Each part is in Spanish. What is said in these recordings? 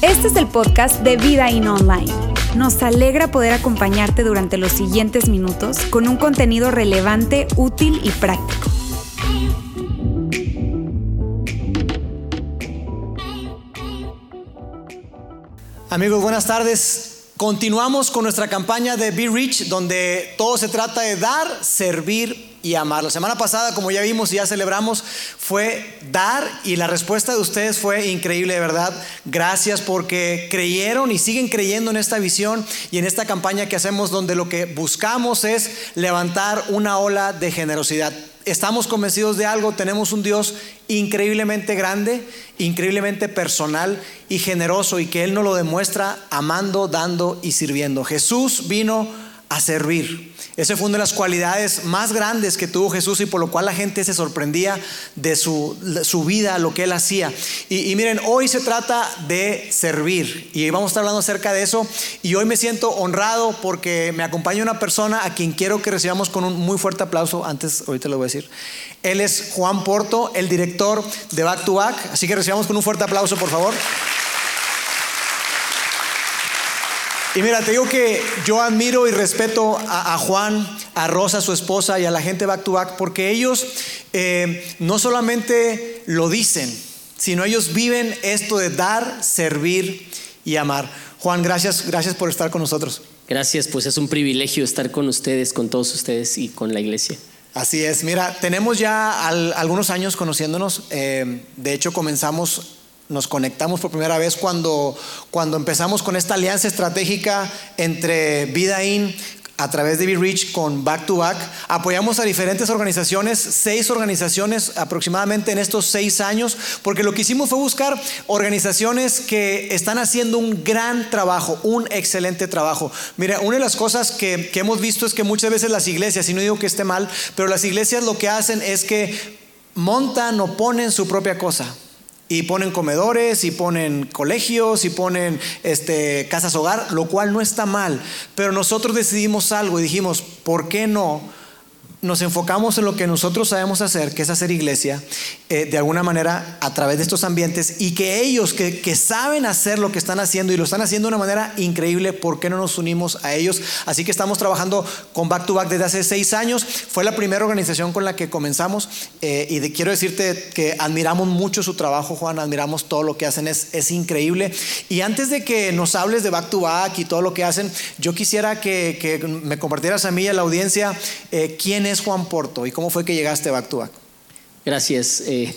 Este es el podcast de Vida In Online. Nos alegra poder acompañarte durante los siguientes minutos con un contenido relevante, útil y práctico. Amigos, buenas tardes. Continuamos con nuestra campaña de Be Rich, donde todo se trata de dar, servir y amar. La semana pasada, como ya vimos y ya celebramos, fue dar y la respuesta de ustedes fue increíble, de verdad. Gracias porque creyeron y siguen creyendo en esta visión y en esta campaña que hacemos, donde lo que buscamos es levantar una ola de generosidad estamos convencidos de algo, tenemos un Dios increíblemente grande, increíblemente personal y generoso y que Él nos lo demuestra amando, dando y sirviendo. Jesús vino a servir. Esa fue una de las cualidades más grandes que tuvo Jesús y por lo cual la gente se sorprendía de su, vida, lo que él hacía. Y, y, miren, hoy se trata de servir y vamos a estar hablando acerca de eso. Y hoy me siento honrado porque me acompaña una persona a quien quiero que recibamos con un muy fuerte aplauso. Antes, ahorita lo voy a decir. Él es Juan Porto, el director de Back to Back. Así que recibamos con un fuerte aplauso, por favor. Y mira, te digo que yo admiro y respeto a, Juan, a Rosa, su esposa, y a la gente back to back, porque ellos eh, no solamente lo dicen, sino ellos viven esto de dar, servir y amar. Juan, gracias, gracias por estar con nosotros. Gracias, pues es un privilegio estar con ustedes, con todos ustedes y con la iglesia. Así es, mira, tenemos ya algunos años conociéndonos, eh, de hecho comenzamos nos conectamos por primera vez cuando, cuando empezamos con esta alianza estratégica entre Vida In a través de Be Rich con Back to Back. Apoyamos a diferentes organizaciones, seis organizaciones aproximadamente en estos seis años, porque lo que hicimos fue buscar organizaciones que están haciendo un gran trabajo, un excelente trabajo. Mira, una de las cosas que, que hemos visto es que muchas veces las iglesias, y no digo que esté mal, pero las iglesias lo que hacen es que montan o ponen su propia cosa. Y ponen comedores, y ponen colegios, y ponen este, casas hogar, lo cual no está mal. Pero nosotros decidimos algo y dijimos, ¿por qué no? Nos enfocamos en lo que nosotros sabemos hacer, que es hacer iglesia, eh, de alguna manera a través de estos ambientes y que ellos que, que, saben hacer lo que están haciendo y lo están haciendo de una manera increíble, ¿por qué no nos unimos a ellos? Así que estamos trabajando con Back to Back desde hace seis años. Fue la primera organización con la que comenzamos eh, y quiero decirte que admiramos mucho su trabajo, Juan, admiramos todo lo que hacen, es, es increíble. Y antes de que nos hables de Back to Back y todo lo que hacen, yo quisiera que, que me compartieras a mí y a la audiencia eh, quién es Juan Porto y cómo fue que llegaste a Back to? Gracias. Eh,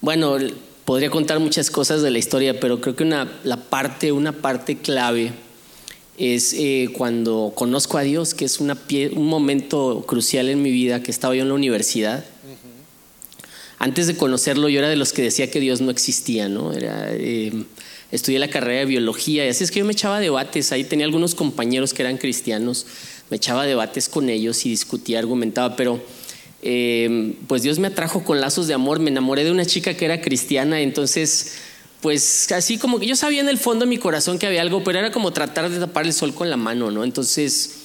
bueno, podría contar muchas cosas de la historia, pero creo que una, la parte, una parte clave es eh, cuando conozco a Dios, que es un momento crucial en mi vida, que estaba yo en la universidad. Antes de conocerlo, yo era de los que decía que Dios no existía, ¿no? Era, eh, estudié la carrera de biología y así es que yo me echaba debates. Ahí tenía algunos compañeros que eran cristianos me echaba debates con ellos y discutía, argumentaba, pero eh, pues Dios me atrajo con lazos de amor, me enamoré de una chica que era cristiana, entonces pues así como que yo sabía en el fondo de mi corazón que había algo, pero era como tratar de tapar el sol con la mano, ¿no? Entonces,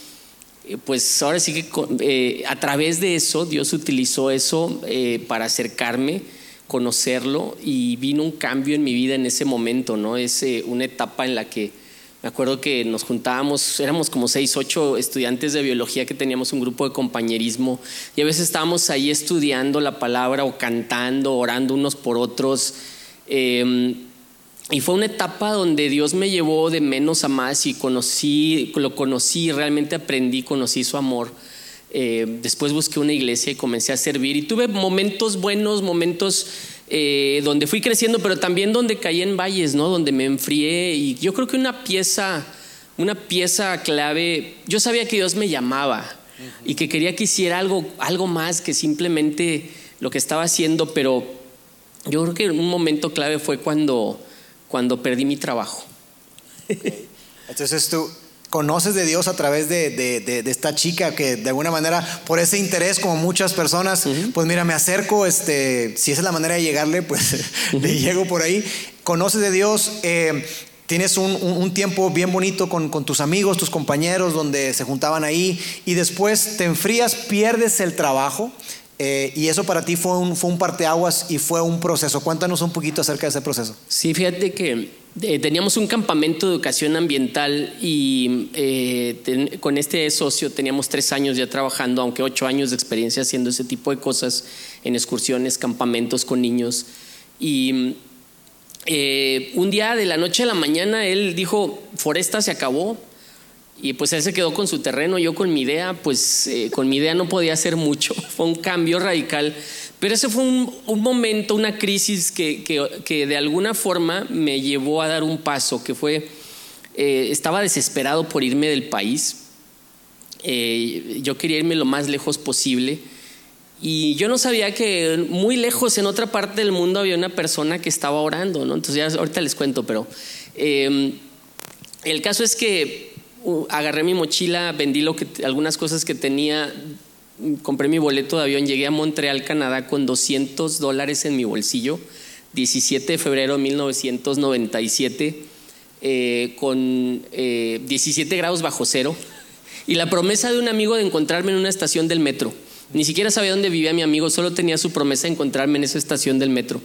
eh, pues ahora sí que eh, a través de eso Dios utilizó eso para acercarme, conocerlo y vino un cambio en mi vida en ese momento, ¿no? Es una etapa en la que me acuerdo que nos juntábamos, éramos como seis, ocho estudiantes de biología que teníamos un grupo de compañerismo y a veces estábamos ahí estudiando la palabra o cantando, orando unos por otros. Em, y fue una etapa donde Dios me llevó de menos a más y conocí, lo conocí, realmente aprendí, conocí su amor. Eh, después busqué una iglesia y comencé a servir y tuve momentos buenos, momentos eh, donde fui creciendo, pero también donde caí en valles, ¿no? Donde me enfrié y yo creo que una pieza, una pieza clave, yo sabía que Dios me llamaba y que quería que hiciera algo, algo más que simplemente lo que estaba haciendo, pero yo creo que un momento clave fue cuando, cuando perdí mi trabajo. Entonces tú, conoces de Dios a través de, esta chica que de alguna manera, por ese interés, como muchas personas, pues mira, me acerco, este, si esa es la manera de llegarle, pues le llego por ahí. Conoces de Dios, eh, tienes un, tiempo bien bonito con, con, tus amigos, tus compañeros, donde se juntaban ahí, y después te enfrías, pierdes el trabajo Eh, y eso para ti fue un, fue un parteaguas y fue un proceso. Cuéntanos un poquito acerca de ese proceso. Sí, fíjate que eh, teníamos un campamento de educación ambiental y eh, con este socio teníamos tres años ya trabajando, aunque ocho años de experiencia haciendo ese tipo de cosas en excursiones, campamentos con niños. Y un día de la noche a la mañana él dijo, Foresta se acabó, y pues él se quedó con su terreno, yo con mi idea, pues eh, con mi idea no podía hacer mucho, fue un cambio radical, pero ese fue un, momento, una crisis que, que, de alguna forma me llevó a dar un paso, que fue, eh, estaba desesperado por irme del país, eh, yo quería irme lo más lejos posible. Y yo no sabía que muy lejos en otra parte del mundo había una persona que estaba orando, ¿no? Entonces ya ahorita les cuento, pero el caso es que agarré mi mochila, vendí lo que, algunas cosas que tenía, compré mi boleto de avión, llegué a Montreal, Canadá con 200 dólares en mi bolsillo, 17 de febrero de 1997, eh, con 17 eh, grados bajo cero, y la promesa de un amigo de encontrarme en una estación del metro. Ni siquiera sabía dónde vivía mi amigo, solo tenía su promesa de encontrarme en esa estación del metro.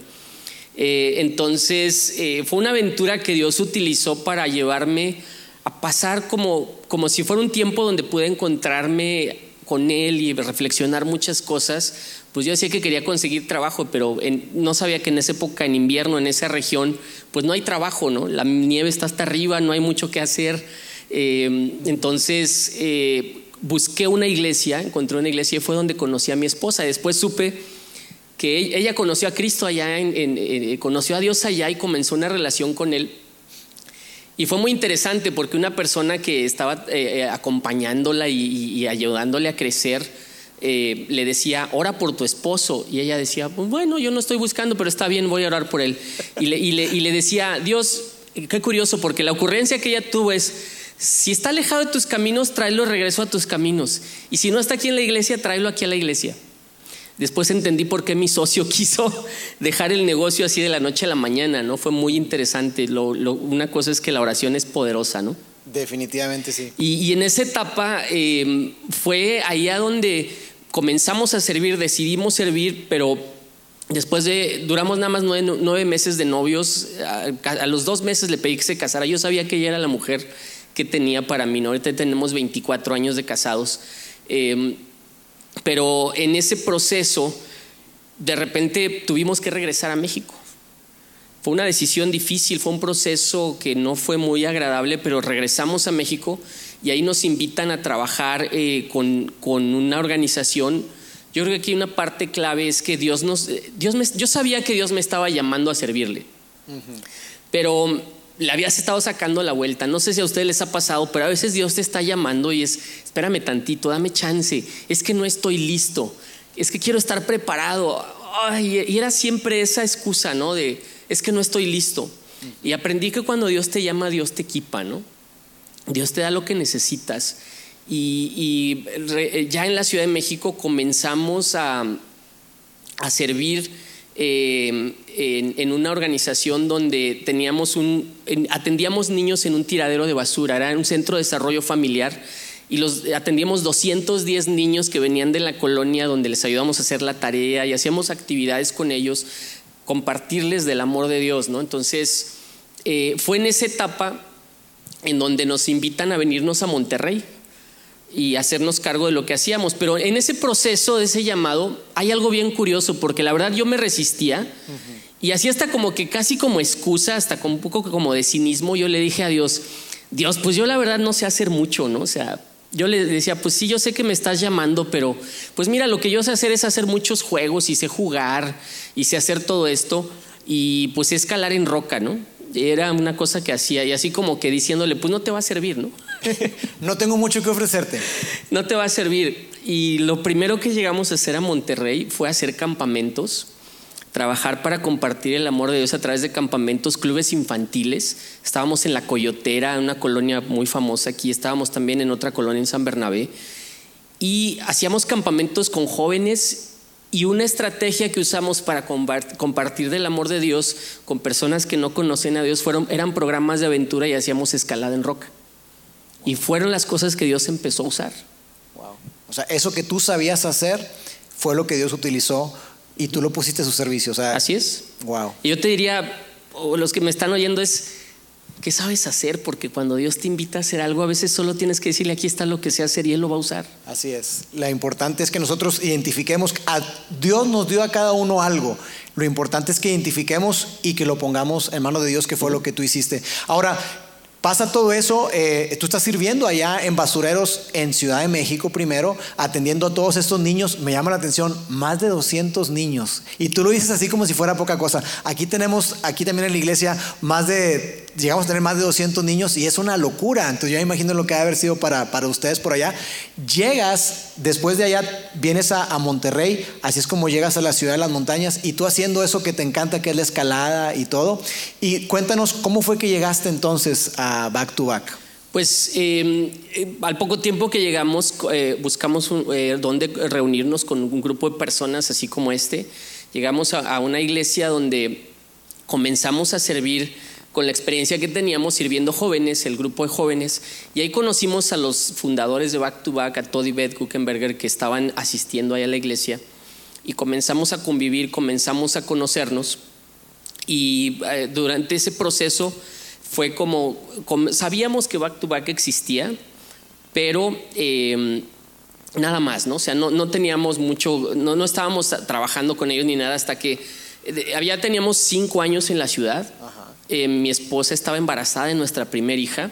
Eh, entonces, fue una aventura que Dios utilizó para llevarme a pasar como, como si fuera un tiempo donde pude encontrarme con él y reflexionar muchas cosas, pues yo decía que quería conseguir trabajo, pero no sabía que en esa época, en invierno, en esa región, pues no hay trabajo, ¿no? La nieve está hasta arriba, no hay mucho que hacer. Eh, entonces eh, busqué una iglesia, encontré una iglesia y fue donde conocí a mi esposa. Después supe que ella conoció a Cristo allá, en, conoció a Dios allá y comenzó una relación con él y fue muy interesante porque una persona que estaba eh, eh, acompañándola y, ayudándole a crecer, eh, le decía, ora por tu esposo. Y ella decía, pues bueno, yo no estoy buscando, pero está bien, voy a orar por él. Y le, y le decía, Dios, qué curioso, porque la ocurrencia que ella tuvo es, si está alejado de tus caminos, tráelo regreso a tus caminos. Y si no está aquí en la iglesia, tráelo aquí a la iglesia. Después entendí por qué mi socio quiso dejar el negocio así de la noche a la mañana, ¿no? Fue muy interesante. una cosa es que la oración es poderosa, ¿no? Definitivamente sí. Y, en esa etapa em, fue allá donde comenzamos a servir, decidimos servir, pero después de, duramos nada más nueve, meses de novios, a, los dos meses le pedí que se casara. Yo sabía que ella era la mujer que tenía para mí, ¿no? Ahorita tenemos 24 años de casados. Em, pero en ese proceso, de repente tuvimos que regresar a México. Fue una decisión difícil, fue un proceso que no fue muy agradable, pero regresamos a México y ahí nos invitan a trabajar eh, con, una organización. Yo creo que aquí una parte clave es que Dios nos... Dios yo sabía que Dios me estaba llamando a servirle, pero le habías estado sacando la vuelta. No sé si a ustedes les ha pasado, pero a veces Dios te está llamando y es, espérame tantito, dame chance, es que no estoy listo, es que quiero estar preparado. y era siempre esa excusa, ¿no? De, es que no estoy listo. Y aprendí que cuando Dios te llama, Dios te equipa, ¿no? Dios te da lo que necesitas. Y, ya en la Ciudad de México comenzamos a, a servir Em, en, una organización donde teníamos un, atendíamos niños en un tiradero de basura, era un centro de desarrollo familiar y los atendíamos 210 niños que venían de la colonia donde les ayudamos a hacer la tarea y hacíamos actividades con ellos, compartirles del amor de Dios, ¿no? Entonces, eh, fue en esa etapa en donde nos invitan a venirnos a Monterrey y hacernos cargo de lo que hacíamos. Pero en ese proceso de ese llamado hay algo bien curioso, porque la verdad yo me resistía y así hasta como que casi como excusa, hasta como un poco como de cinismo, yo le dije a Dios, Dios, pues yo la verdad no sé hacer mucho, ¿no? O sea, yo le decía, pues sí, yo sé que me estás llamando, pero pues mira, lo que yo sé hacer es hacer muchos juegos y sé jugar y sé hacer todo esto y pues escalar en roca, ¿no? Era una cosa que hacía y así como que diciéndole, pues no te va a servir, ¿no? no tengo mucho que ofrecerte. No te va a servir. Y lo primero que llegamos a hacer a Monterrey fue hacer campamentos, trabajar para compartir el amor de Dios a través de campamentos, clubes infantiles. Estábamos en La Coyotera, una colonia muy famosa aquí, estábamos también en otra colonia en San Bernabé. Y hacíamos campamentos con jóvenes y una estrategia que usamos para compartir del amor de Dios con personas que no conocen a Dios fueron, eran programas de aventura y hacíamos escalada en roca. Y fueron las cosas que Dios empezó a usar. Wow. O sea, eso que tú sabías hacer fue lo que Dios utilizó y tú lo pusiste a su servicio. O sea, Así es. Wow. Y yo te diría, o los que me están oyendo es, ¿qué sabes hacer? Porque cuando Dios te invita a hacer algo, a veces solo tienes que decirle, aquí está lo que sé hacer y Él lo va a usar. Así es. Lo importante es que nosotros identifiquemos, a Dios nos dio a cada uno algo. Lo importante es que identifiquemos y que lo pongamos en manos de Dios, que fue lo que tú hiciste. Ahora, Pasa todo eso, eh, tú estás sirviendo allá en basureros en Ciudad de México primero, atendiendo a todos estos niños. Me llama la atención, más de 200 niños. Y tú lo dices así como si fuera poca cosa. Aquí tenemos, aquí también en la iglesia, más de, llegamos a tener más de 200 niños y es una locura. Entonces yo imagino lo que ha haber sido para, para ustedes por allá. Llegas, después de allá vienes a, a Monterrey, así es como llegas a la ciudad de las montañas y tú haciendo eso que te encanta, que es la escalada y todo. Y cuéntanos, ¿cómo fue que llegaste entonces a back to back? Pues eh, eh, al poco tiempo que llegamos, eh, buscamos eh, dónde reunirnos con un grupo de personas así como este. Llegamos a, a, una iglesia donde comenzamos a servir con la experiencia que teníamos sirviendo jóvenes, el grupo de jóvenes, y ahí conocimos a los fundadores de Back to Back, a Todd Beth Kuchenberger, que estaban asistiendo ahí a la iglesia, y comenzamos a convivir, comenzamos a conocernos, y durante ese proceso fue como, sabíamos que Back to Back existía, pero eh, nada más, ¿no? O sea, no, teníamos mucho, no, estábamos trabajando con ellos ni nada hasta que ya teníamos cinco años en la ciudad. Eh, mi esposa estaba embarazada de nuestra primera hija.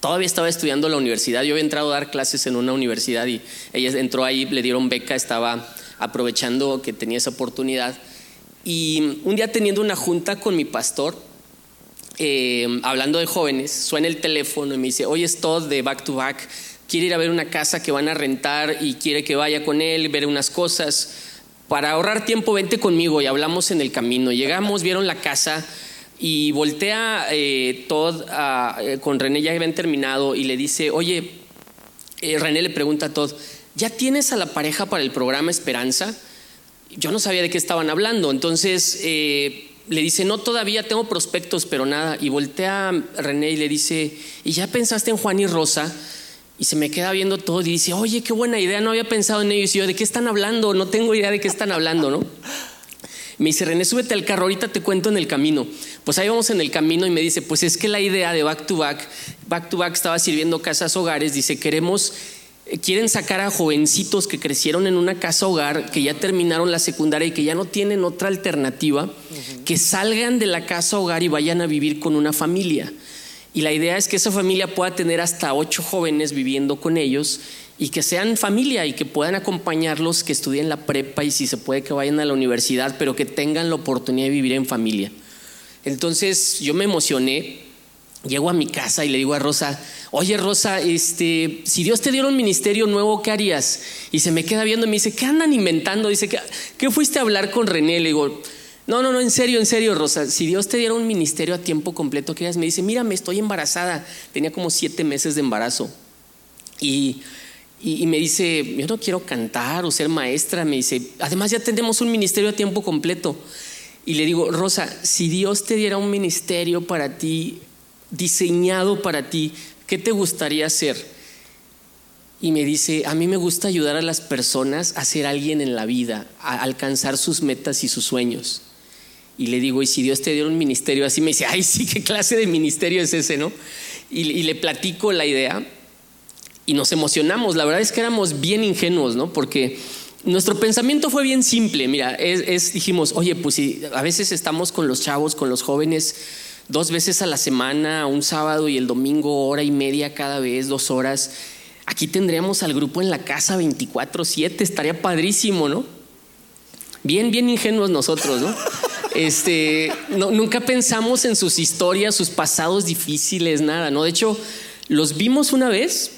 Todavía estaba estudiando la universidad. Yo había entrado a dar clases en una universidad y ella entró ahí, le dieron beca, estaba aprovechando que tenía esa oportunidad. Y un día teniendo una junta con mi pastor, eh, hablando de jóvenes, suena el teléfono y me dice, oye, es Todd de Back to Back, quiere ir a ver una casa que van a rentar y quiere que vaya con él, ver unas cosas. Para ahorrar tiempo, vente conmigo y hablamos en el camino. Llegamos, vieron la casa y voltea eh, Todd eh, con René, ya habían terminado, y le dice, oye, eh, René le pregunta a Todd, ¿ya tienes a la pareja para el programa Esperanza? Yo no sabía de qué estaban hablando, entonces le dice, no, todavía tengo prospectos, pero nada. Y voltea a René y le dice, ¿y ya pensaste en Juan y Rosa? Y se me queda viendo todo y dice, oye, qué buena idea, no había pensado en ellos. Y yo, ¿de qué están hablando? No tengo idea de qué están hablando, ¿no? Me dice, René, súbete al carro, ahorita te cuento en el camino. Pues ahí vamos en el camino y me dice, pues es que la idea de Back to Back, Back to Back estaba sirviendo casas hogares, dice, queremos quieren sacar a jovencitos que crecieron en una casa hogar, que ya terminaron la secundaria y que ya no tienen otra alternativa, uh -huh. que salgan de la casa hogar y vayan a vivir con una familia. Y la idea es que esa familia pueda tener hasta ocho jóvenes viviendo con ellos y que sean familia y que puedan acompañarlos, que estudien la prepa y si se puede que vayan a la universidad, pero que tengan la oportunidad de vivir en familia. Entonces yo me emocioné, llego a mi casa y le digo a Rosa, oye Rosa, este, si Dios te diera un ministerio nuevo, ¿qué harías? Y se me queda viendo y me dice, ¿qué andan inventando? Dice, ¿qué, qué fuiste a hablar con René? Le digo, no, no, no, en serio, en serio, Rosa, si Dios te diera un ministerio a tiempo completo, ¿qué harías? Me dice, mira, me estoy embarazada, tenía como siete meses de embarazo. Y, y, y me dice, yo no quiero cantar o ser maestra, me dice, además ya tenemos un ministerio a tiempo completo. Y le digo, Rosa, si Dios te diera un ministerio para ti, diseñado para ti, ¿qué te gustaría hacer? Y me dice, a mí me gusta ayudar a las personas a ser alguien en la vida, a alcanzar sus metas y sus sueños. Y le digo, ¿y si Dios te diera un ministerio así? Me dice, ay, sí, ¿qué clase de ministerio es ese, no? Y, y le platico la idea y nos emocionamos. La verdad es que éramos bien ingenuos, ¿no? Porque nuestro pensamiento fue bien simple. Mira, es, es, dijimos, oye, pues si a veces estamos con los chavos, con los jóvenes, dos veces a la semana, un sábado y el domingo, hora y media cada vez, dos horas. Aquí tendríamos al grupo en la casa 24/7, estaría padrísimo, ¿no? Bien, bien ingenuos nosotros, ¿no? Este, no, nunca pensamos en sus historias, sus pasados difíciles, nada, ¿no? De hecho, los vimos una vez,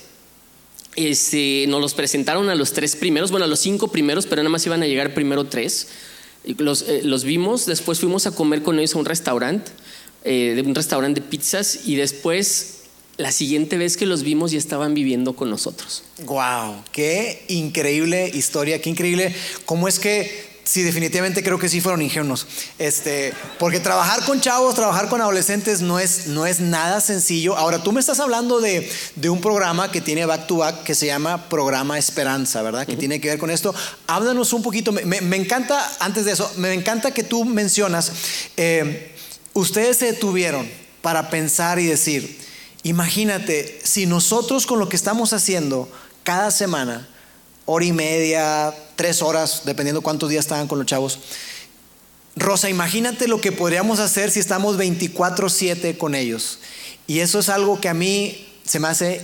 este, nos los presentaron a los tres primeros, bueno, a los cinco primeros, pero nada más iban a llegar primero tres. Los, eh, los vimos, después fuimos a comer con ellos a un restaurante eh, un restaurante de pizzas y después la siguiente vez que los vimos ya estaban viviendo con nosotros. Wow, qué increíble historia, qué increíble cómo es que sí, definitivamente creo que sí fueron ingenuos. Este, porque trabajar con chavos, trabajar con adolescentes no es, no es nada sencillo. Ahora, tú me estás hablando de, de un programa que tiene back to back que se llama Programa Esperanza, ¿verdad? Que tiene que ver con esto. Háblanos un poquito. Me, me, encanta, antes de eso, me encanta que tú mencionas, eh, ustedes se detuvieron para pensar y decir, imagínate, si nosotros con lo que estamos haciendo cada semana, hora y media, tres horas, dependiendo cuántos días estaban con los chavos. Rosa, imagínate lo que podríamos hacer si estamos 24/7 con ellos. Y eso es algo que a mí se me hace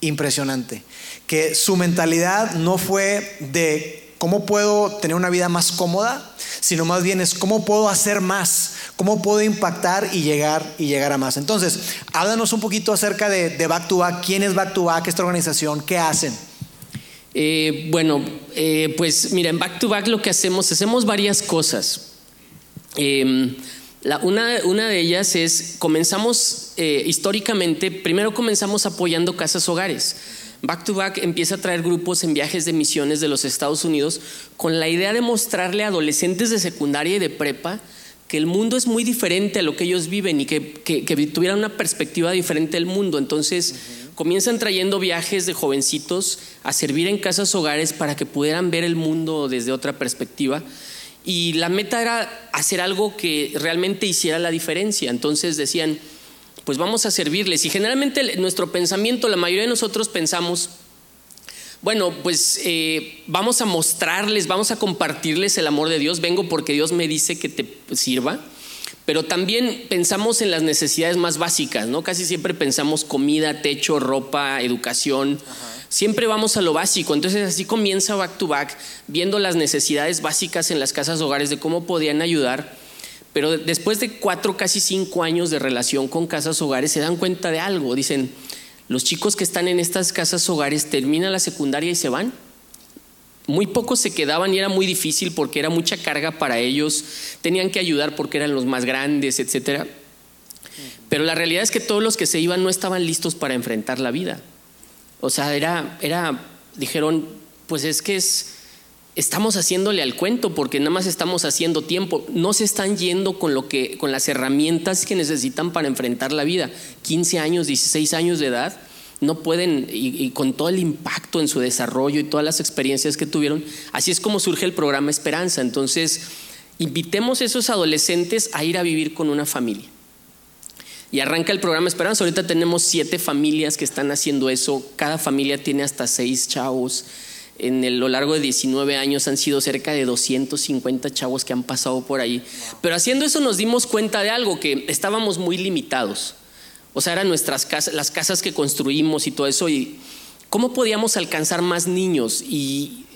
impresionante. Que su mentalidad no fue de cómo puedo tener una vida más cómoda, sino más bien es cómo puedo hacer más, cómo puedo impactar y llegar y llegar a más. Entonces, háblanos un poquito acerca de, de Back to Back, quién es Back to Back, esta organización, qué hacen. Eh, bueno, eh, pues mira, en Back to Back lo que hacemos, hacemos varias cosas. Em, una, de ellas es, comenzamos eh, históricamente, primero comenzamos apoyando casas hogares. Back to Back empieza a traer grupos en viajes de misiones de los Estados Unidos con la idea de mostrarle a adolescentes de secundaria y de prepa que el mundo es muy diferente a lo que ellos viven y que, tuvieran una perspectiva diferente del mundo. Entonces, comienzan trayendo viajes de jovencitos a servir en casas hogares para que pudieran ver el mundo desde otra perspectiva. Y la meta era hacer algo que realmente hiciera la diferencia. Entonces decían, pues vamos a servirles. Y generalmente nuestro pensamiento, la mayoría de nosotros pensamos, bueno, pues eh, vamos a mostrarles, vamos a compartirles el amor de Dios. Vengo porque Dios me dice que te sirva pero también pensamos en las necesidades más básicas, ¿no? Casi siempre pensamos comida, techo, ropa, educación. Siempre vamos a lo básico. Entonces así comienza back to back, viendo las necesidades básicas en las casas hogares de cómo podían ayudar. Pero después de cuatro, casi cinco años de relación con casas hogares, se dan cuenta de algo. Dicen, los chicos que están en estas casas hogares terminan la secundaria y se van muy pocos se quedaban y era muy difícil porque era mucha carga para ellos, tenían que ayudar porque eran los más grandes, etcétera. Pero la realidad es que todos los que se iban no estaban listos para enfrentar la vida. O sea, era, era, dijeron, pues es que es, estamos haciéndole al cuento porque nada más estamos haciendo tiempo. No se están yendo con lo que, con las herramientas que necesitan para enfrentar la vida. 15 años, 16 años de edad no pueden, y, con todo el impacto en su desarrollo y todas las experiencias que tuvieron, así es como surge el programa Esperanza. Entonces, invitemos a esos adolescentes a ir a vivir con una familia. Y arranca el programa Esperanza. Ahorita tenemos siete familias que están haciendo eso. Cada familia tiene hasta seis chavos. En lo largo de 19 años han sido cerca de 250 chavos que han pasado por ahí. Pero haciendo eso nos dimos cuenta de algo, que estábamos muy limitados. O sea, eran nuestras casas, las casas que construimos y todo eso. Y cómo podíamos alcanzar más niños. Y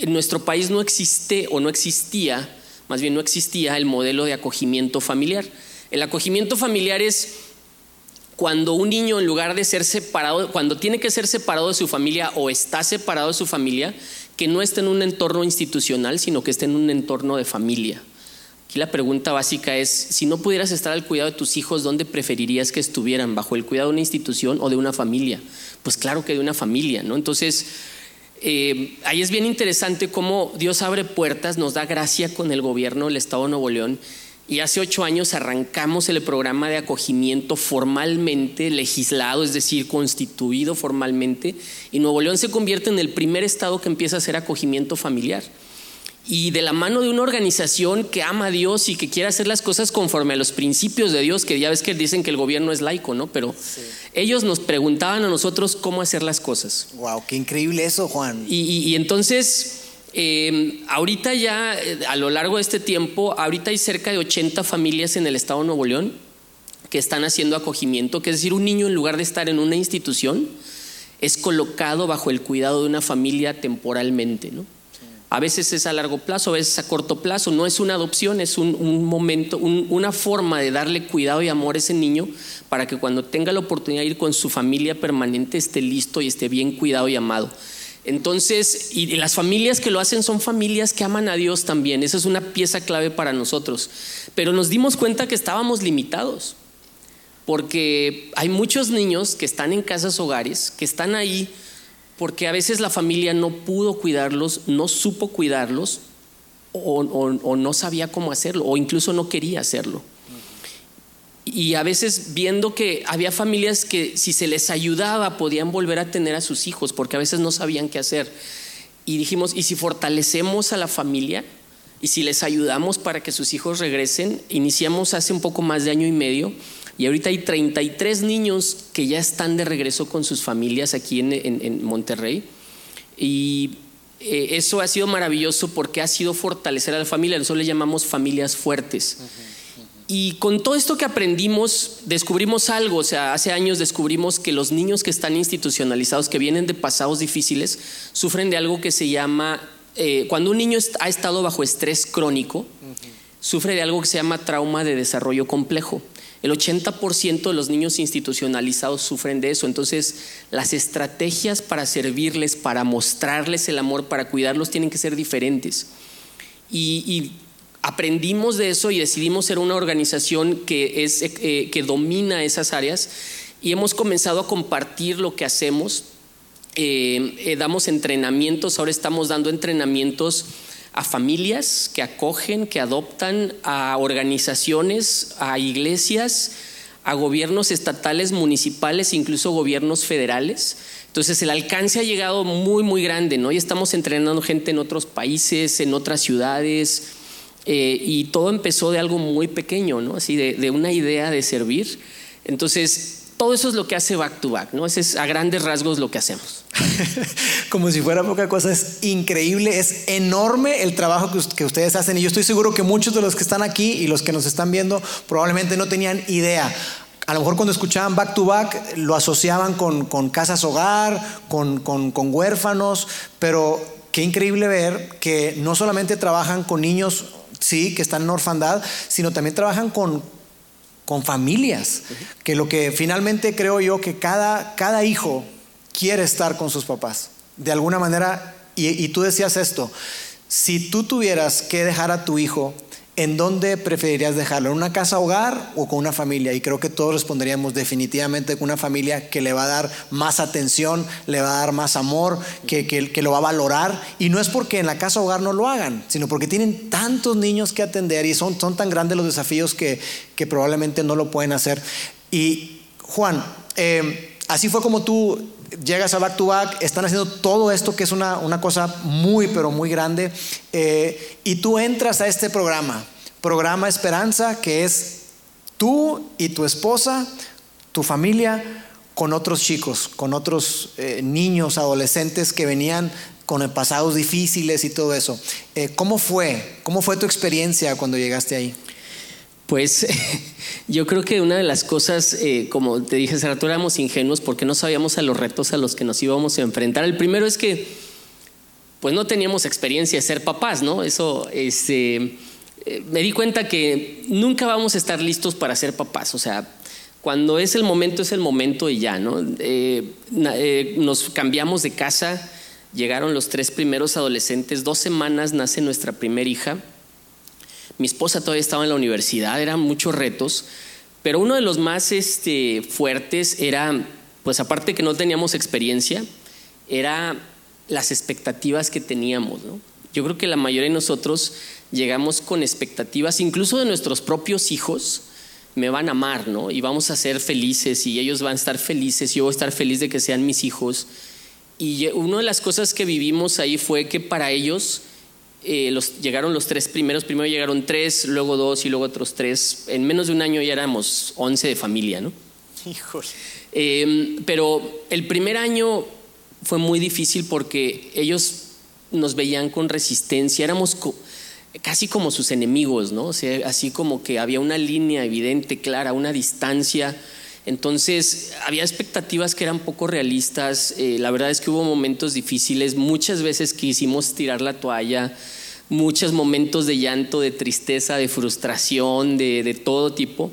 en nuestro país no existe o no existía, más bien no existía el modelo de acogimiento familiar. El acogimiento familiar es cuando un niño en lugar de ser separado, cuando tiene que ser separado de su familia o está separado de su familia, que no esté en un entorno institucional, sino que esté en un entorno de familia. Aquí la pregunta básica es, si no pudieras estar al cuidado de tus hijos, ¿dónde preferirías que estuvieran? ¿Bajo el cuidado de una institución o de una familia? Pues claro que de una familia, ¿no? Entonces, eh, ahí es bien interesante cómo Dios abre puertas, nos da gracia con el gobierno del Estado de Nuevo León. Y hace ocho años arrancamos el programa de acogimiento formalmente legislado, es decir, constituido formalmente, y Nuevo León se convierte en el primer estado que empieza a hacer acogimiento familiar y de la mano de una organización que ama a Dios y que quiere hacer las cosas conforme a los principios de Dios, que ya ves que dicen que el gobierno es laico, ¿no? Pero ellos nos preguntaban a nosotros cómo hacer las cosas. Wow, qué increíble eso, Juan. Y, entonces, em, ahorita ya, eh, a lo largo de este tiempo, ahorita hay cerca de 80 familias en el estado de Nuevo León que están haciendo acogimiento, que es decir, un niño en lugar de estar en una institución, es colocado bajo el cuidado de una familia temporalmente, ¿no? A veces es a largo plazo, a veces a corto plazo. No es una adopción, es un, momento, una forma de darle cuidado y amor a ese niño para que cuando tenga la oportunidad de ir con su familia permanente esté listo y esté bien cuidado y amado. Entonces, y las familias que lo hacen son familias que aman a Dios también. Esa es una pieza clave para nosotros. Pero nos dimos cuenta que estábamos limitados. Porque hay muchos niños que están en casas hogares, que están ahí porque a veces la familia no pudo cuidarlos, no supo cuidarlos o, no sabía cómo hacerlo, o incluso no quería hacerlo. Y a veces viendo que había familias que si se les ayudaba podían volver a tener a sus hijos, porque a veces no sabían qué hacer. Y dijimos, ¿y si fortalecemos a la familia? ¿Y si les ayudamos para que sus hijos regresen? Iniciamos hace un poco más de año y medio y ahorita hay 33 niños que ya están de regreso con sus familias aquí en, Monterrey. Y eh, eso ha sido maravilloso porque ha sido fortalecer a la familia. Nosotros le llamamos familias fuertes. Y con todo esto que aprendimos, descubrimos algo. O sea, hace años descubrimos que los niños que están institucionalizados, que vienen de pasados difíciles, sufren de algo que se llama, eh, cuando un niño ha estado bajo estrés crónico, sufre de algo que se llama trauma de desarrollo complejo. El 80% de los niños institucionalizados sufren de eso. Entonces, las estrategias para servirles, para mostrarles el amor, para cuidarlos, tienen que ser diferentes. Y, aprendimos de eso y decidimos ser una organización que, es, eh, que domina esas áreas y hemos comenzado a compartir lo que hacemos. Eh, eh, damos entrenamientos, ahora estamos dando entrenamientos a familias que acogen, que adoptan, a organizaciones, a iglesias, a gobiernos estatales, municipales, incluso gobiernos federales. Entonces el alcance ha llegado muy, muy grande, ¿no? Y estamos entrenando gente en otros países, en otras ciudades, eh, y todo empezó de algo muy pequeño, ¿no? Así de, de una idea de servir. Entonces todo eso es lo que hace back to back, ¿no? Ese es a grandes rasgos lo que hacemos. Como si fuera poca cosa, es increíble, es enorme el trabajo que, ustedes hacen y yo estoy seguro que muchos de los que están aquí y los que nos están viendo probablemente no tenían idea. A lo mejor cuando escuchaban back to back lo asociaban con, casas hogar, con, con huérfanos, pero qué increíble ver que no solamente trabajan con niños, sí, que están en orfandad, sino también trabajan con con familias, que lo que finalmente creo yo que cada, cada hijo quiere estar con sus papás, de alguna manera, y, y tú decías esto, si tú tuvieras que dejar a tu hijo ¿En dónde preferirías dejarlo? ¿En una casa hogar o con una familia? Y creo que todos responderíamos definitivamente con una familia que le va a dar más atención, le va a dar más amor, que, que, lo va a valorar. Y no es porque en la casa hogar no lo hagan, sino porque tienen tantos niños que atender y son, son tan grandes los desafíos que, que probablemente no lo pueden hacer. Y Juan, eh, así fue como tú llegas a Back to Back, están haciendo todo esto que es una, una cosa muy, pero muy grande, eh, y tú entras a este programa, programa Esperanza, que es tú y tu esposa, tu familia, con otros chicos, con otros eh, niños, adolescentes que venían con pasados difíciles y todo eso. Eh, ¿Cómo fue? ¿Cómo fue tu experiencia cuando llegaste ahí? Pues yo creo que una de las cosas, eh, como te dije hace rato, éramos ingenuos porque no sabíamos a los retos a los que nos íbamos a enfrentar. El primero es que, pues no teníamos experiencia de ser papás, ¿no? Eso, este, eh, me di cuenta que nunca vamos a estar listos para ser papás. O sea, cuando es el momento, es el momento y ya, ¿no? Eh, nos cambiamos de casa, llegaron los tres primeros adolescentes, dos semanas nace nuestra primera hija mi esposa todavía estaba en la universidad, eran muchos retos, pero uno de los más este, fuertes era, pues aparte que no teníamos experiencia, era las expectativas que teníamos. Yo creo que la mayoría de nosotros llegamos con expectativas, incluso de nuestros propios hijos, me van a amar, ¿no? Y vamos a ser felices y ellos van a estar felices, yo voy a estar feliz de que sean mis hijos. Y una de las cosas que vivimos ahí fue que para ellos eh, los, llegaron los tres primeros, primero llegaron tres, luego dos y luego otros tres. En menos de un año ya éramos once de familia, ¿no? Híjole. Em, pero el primer año fue muy difícil porque ellos nos veían con resistencia, éramos casi como sus enemigos, ¿no? O sea, así como que había una línea evidente, clara, una distancia. Entonces, había expectativas que eran poco realistas. Eh, la verdad es que hubo momentos difíciles. Muchas veces quisimos tirar la toalla. Muchos momentos de llanto, de tristeza, de frustración, de, todo tipo.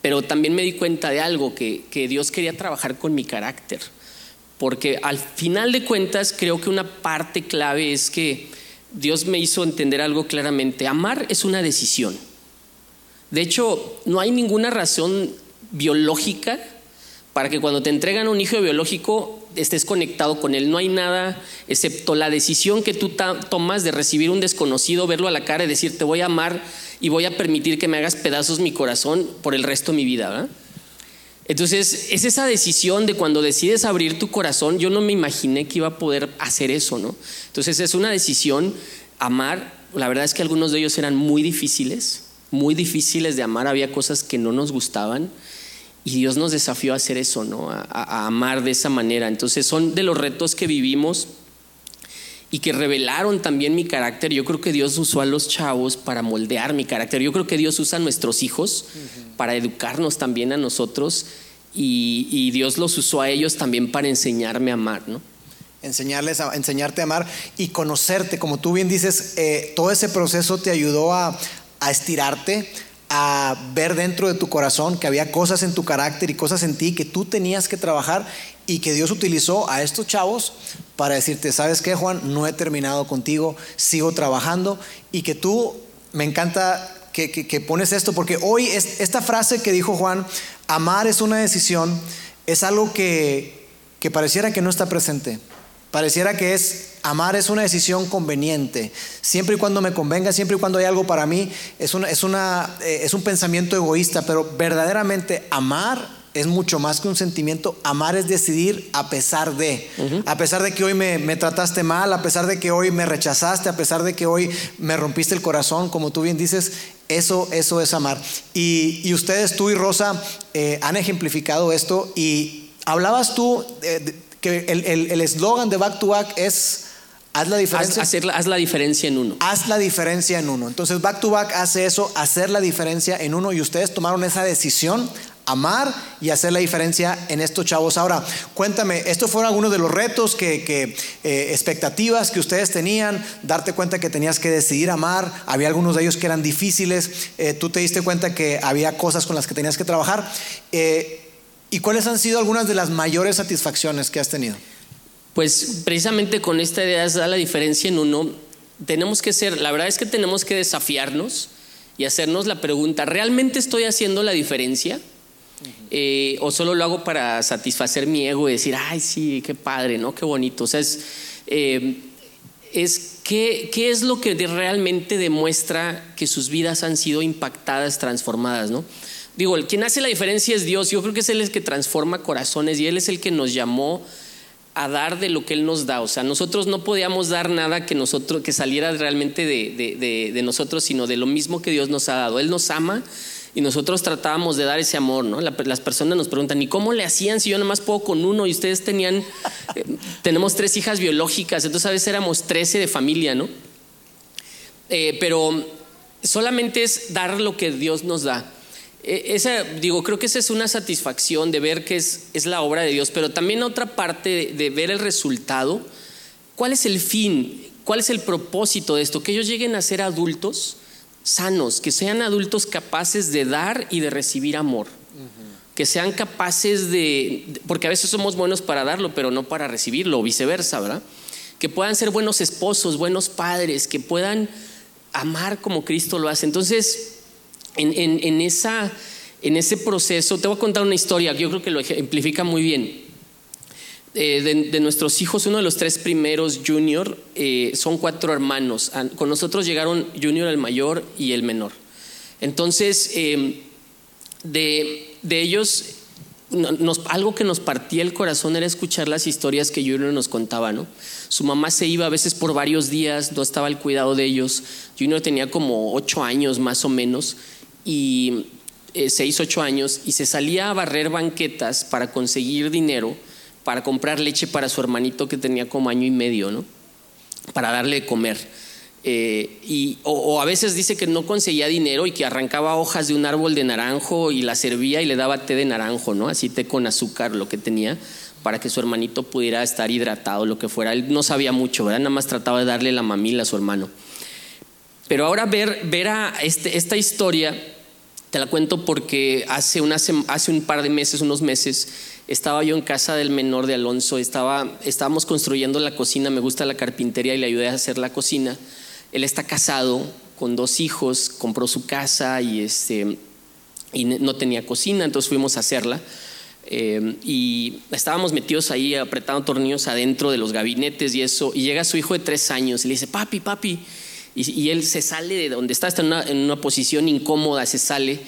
Pero también me di cuenta de algo, que, que Dios quería trabajar con mi carácter. Porque al final de cuentas, creo que una parte clave es que Dios me hizo entender algo claramente. Amar es una decisión. De hecho, no hay ninguna razón biológica para que cuando te entregan un hijo biológico estés conectado con Él. No hay nada excepto la decisión que tú tomas de recibir un desconocido, verlo a la cara y decir, te voy a amar y voy a permitir que me hagas pedazos mi corazón por el resto de mi vida. Entonces, es esa decisión de cuando decides abrir tu corazón, yo no me imaginé que iba a poder hacer eso, ¿no? Entonces, es una decisión amar. La verdad es que algunos de ellos eran muy difíciles, muy difíciles de amar, había cosas que no nos gustaban y Dios nos desafió a hacer eso, ¿no? A, amar de esa manera. Entonces son de los retos que vivimos y que revelaron también mi carácter. Yo creo que Dios usó a los chavos para moldear mi carácter. Yo creo que Dios usa a nuestros hijos para educarnos también a nosotros y, Dios los usó a ellos también para enseñarme a amar, ¿no? Enseñarles a, enseñarte a amar y conocerte, como tú bien dices, eh, todo ese proceso te ayudó a, a estirarte, a ver dentro de tu corazón que había cosas en tu carácter y cosas en ti que tú tenías que trabajar y que Dios utilizó a estos chavos para decirte, ¿sabes qué, Juan? No he terminado contigo, sigo trabajando y que tú, me encanta que, pones esto, porque hoy esta frase que dijo Juan, amar es una decisión, es algo que, que pareciera que no está presente. Pareciera que es amar es una decisión conveniente. Siempre y cuando me convenga, siempre y cuando hay algo para mí, es, una, es, una, eh, es un pensamiento egoísta, pero verdaderamente amar es mucho más que un sentimiento. Amar es decidir a pesar de. A pesar de que hoy me, me, trataste mal, a pesar de que hoy me rechazaste, a pesar de que hoy me rompiste el corazón, como tú bien dices, eso, eso es amar. Y, y ustedes, tú y Rosa, eh, han ejemplificado esto y hablabas tú eh, que el eslogan de Back to Back es haz la diferencia. Haz, la diferencia en uno. Haz la diferencia en uno. Entonces Back to Back hace eso, hacer la diferencia en uno y ustedes tomaron esa decisión amar y hacer la diferencia en estos chavos. Ahora, cuéntame, estos fueron algunos de los retos que, eh, expectativas que ustedes tenían, darte cuenta que tenías que decidir amar, había algunos de ellos que eran difíciles, eh, tú te diste cuenta que había cosas con las que tenías que trabajar. Eh, ¿Y cuáles han sido algunas de las mayores satisfacciones que has tenido? Pues precisamente con esta idea de dar la diferencia en uno, tenemos que ser, la verdad es que tenemos que desafiarnos y hacernos la pregunta, ¿realmente estoy haciendo la diferencia? Eh, ¿O solo lo hago para satisfacer mi ego y decir, ay, sí, qué padre, ¿no? Qué bonito. O sea, es, eh, es ¿qué, ¿qué, es lo que realmente demuestra que sus vidas han sido impactadas, transformadas, ¿no? Digo, el quien hace la diferencia es Dios. Yo creo que es Él el que transforma corazones y Él es el que nos llamó a dar de lo que Él nos da. O sea, nosotros no podíamos dar nada que, nosotros, que saliera realmente de, nosotros, sino de lo mismo que Dios nos ha dado. Él nos ama y nosotros tratábamos de dar ese amor, ¿no? las personas nos preguntan, ¿y cómo le hacían si yo nada más puedo con uno y ustedes tenían, eh, tenemos tres hijas biológicas, entonces a veces éramos trece de familia, ¿no? Eh, pero solamente es dar lo que Dios nos da. E, esa, digo, creo que esa es una satisfacción de ver que es, es la obra de Dios, pero también otra parte de, ver el resultado. ¿Cuál es el fin? ¿Cuál es el propósito de esto? Que ellos lleguen a ser adultos sanos, que sean adultos capaces de dar y de recibir amor. Que sean capaces de, porque a veces somos buenos para darlo, pero no para recibirlo, o viceversa, ¿verdad? Que puedan ser buenos esposos, buenos padres, que puedan amar como Cristo lo hace. Entonces, en, esa, en ese proceso, te voy a contar una historia que yo creo que lo ejemplifica muy bien. Eh, de, nuestros hijos, uno de los tres primeros, Junior, eh, son cuatro hermanos. Con nosotros llegaron Junior el mayor y el menor. Entonces, em, de, de, ellos, algo que nos partía el corazón era escuchar las historias que Junior nos contaba, ¿no? Su mamá se iba a veces por varios días, no estaba al cuidado de ellos. Junior tenía como ocho años más o menos y eh, seis, ocho años y se salía a barrer banquetas para conseguir dinero para comprar leche para su hermanito que tenía como año y medio, ¿no? Para darle de comer. Eh, y, o, a veces dice que no conseguía dinero y que arrancaba hojas de un árbol de naranjo y la servía y le daba té de naranjo, ¿no? Así té con azúcar, lo que tenía, para que su hermanito pudiera estar hidratado, lo que fuera. Él no sabía mucho, ¿verdad? Nada más trataba de darle la mamila a su hermano. Pero ahora ver, ver a este, esta historia te la cuento porque hace, un par de meses, unos meses, estaba yo en casa del menor de Alonso, estaba, estábamos construyendo la cocina, me gusta la carpintería y le ayudé a hacer la cocina. Él está casado con dos hijos, compró su casa y, este, no tenía cocina, entonces fuimos a hacerla. Eh, y estábamos metidos ahí apretando tornillos adentro de los gabinetes y eso. Y llega su hijo de tres años y le dice, papi, papi. Y, él se sale de donde está, está en una, posición incómoda, se sale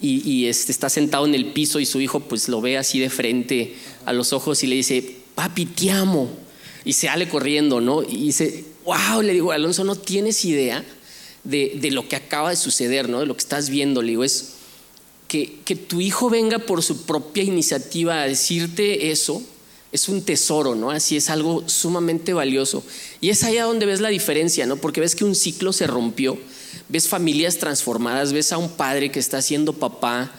y, este, está sentado en el piso y su hijo pues lo ve así de frente a los ojos y le dice, papi, te amo. Y se sale corriendo, ¿no? Y dice, wow, le digo, Alonso, no tienes idea de, de, lo que acaba de suceder, ¿no? De lo que estás viendo. Le digo, es que, que tu hijo venga por su propia iniciativa a decirte eso, es un tesoro, ¿no? Así es algo sumamente valioso. Y es allá donde ves la diferencia, ¿no? Porque ves que un ciclo se rompió, ves familias transformadas, ves a un padre que está siendo papá,